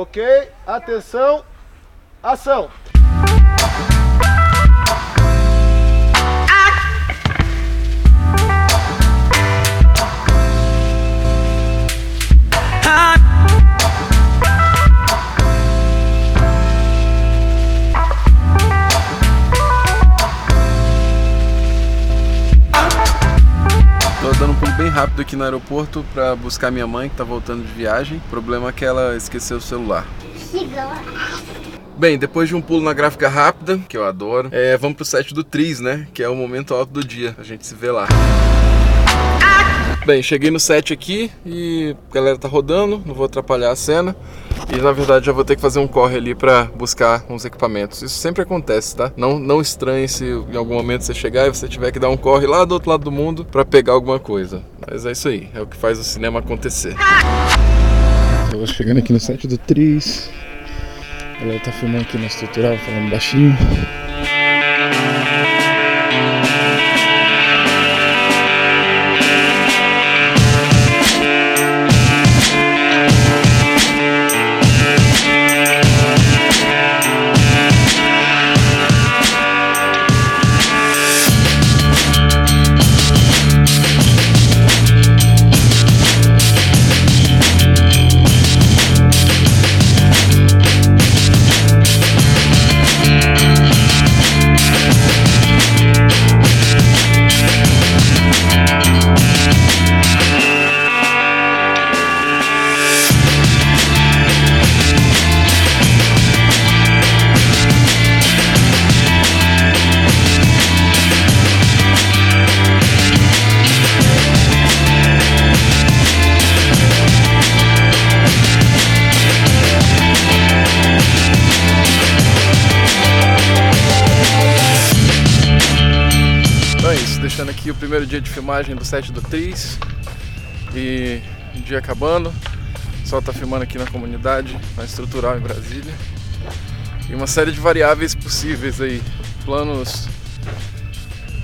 Ok, atenção, ação! Tô dando um pulo bem rápido aqui no aeroporto pra buscar minha mãe que tá voltando de viagem. O problema é que ela esqueceu o celular. Bem, depois de um pulo na gráfica rápida, que eu adoro, é, vamos pro set do Tris, né? Que é o momento alto do dia. A gente se vê lá. Bem, cheguei no set aqui e a galera tá rodando, não vou atrapalhar a cena. E na verdade já vou ter que fazer um corre ali pra buscar uns equipamentos. Isso sempre acontece, tá? Não, não estranhe se em algum momento você chegar e você tiver que dar um corre lá do outro lado do mundo pra pegar alguma coisa. Mas é isso aí, é o que faz o cinema acontecer. Tô chegando aqui no set do Tris. A galera tá filmando aqui na estrutural, falando baixinho. Deixando aqui o primeiro dia de filmagem do set do Tris. E o dia acabando. Sol tá filmando aqui na comunidade, na estrutural em Brasília. E uma série de variáveis possíveis aí. Planos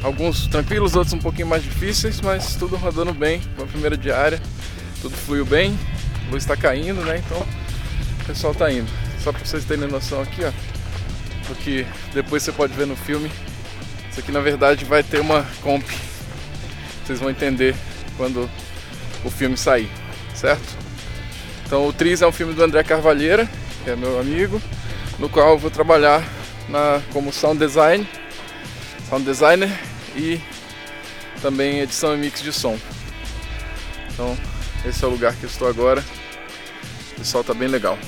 alguns tranquilos, outros um pouquinho mais difíceis, mas tudo rodando bem. Uma primeira diária, tudo fluiu bem. A luz está caindo, né? Então o pessoal tá indo. Só para vocês terem noção aqui, ó. Porque depois você pode ver no filme isso aqui na verdade vai ter uma comp. Vocês vão entender quando o filme sair, certo? Então o Tris é um filme do André Carvalheira, que é meu amigo, no qual eu vou trabalhar na, como sound design, sound designer e também edição e mix de som. Então esse é o lugar que eu estou agora. O sol tá bem legal.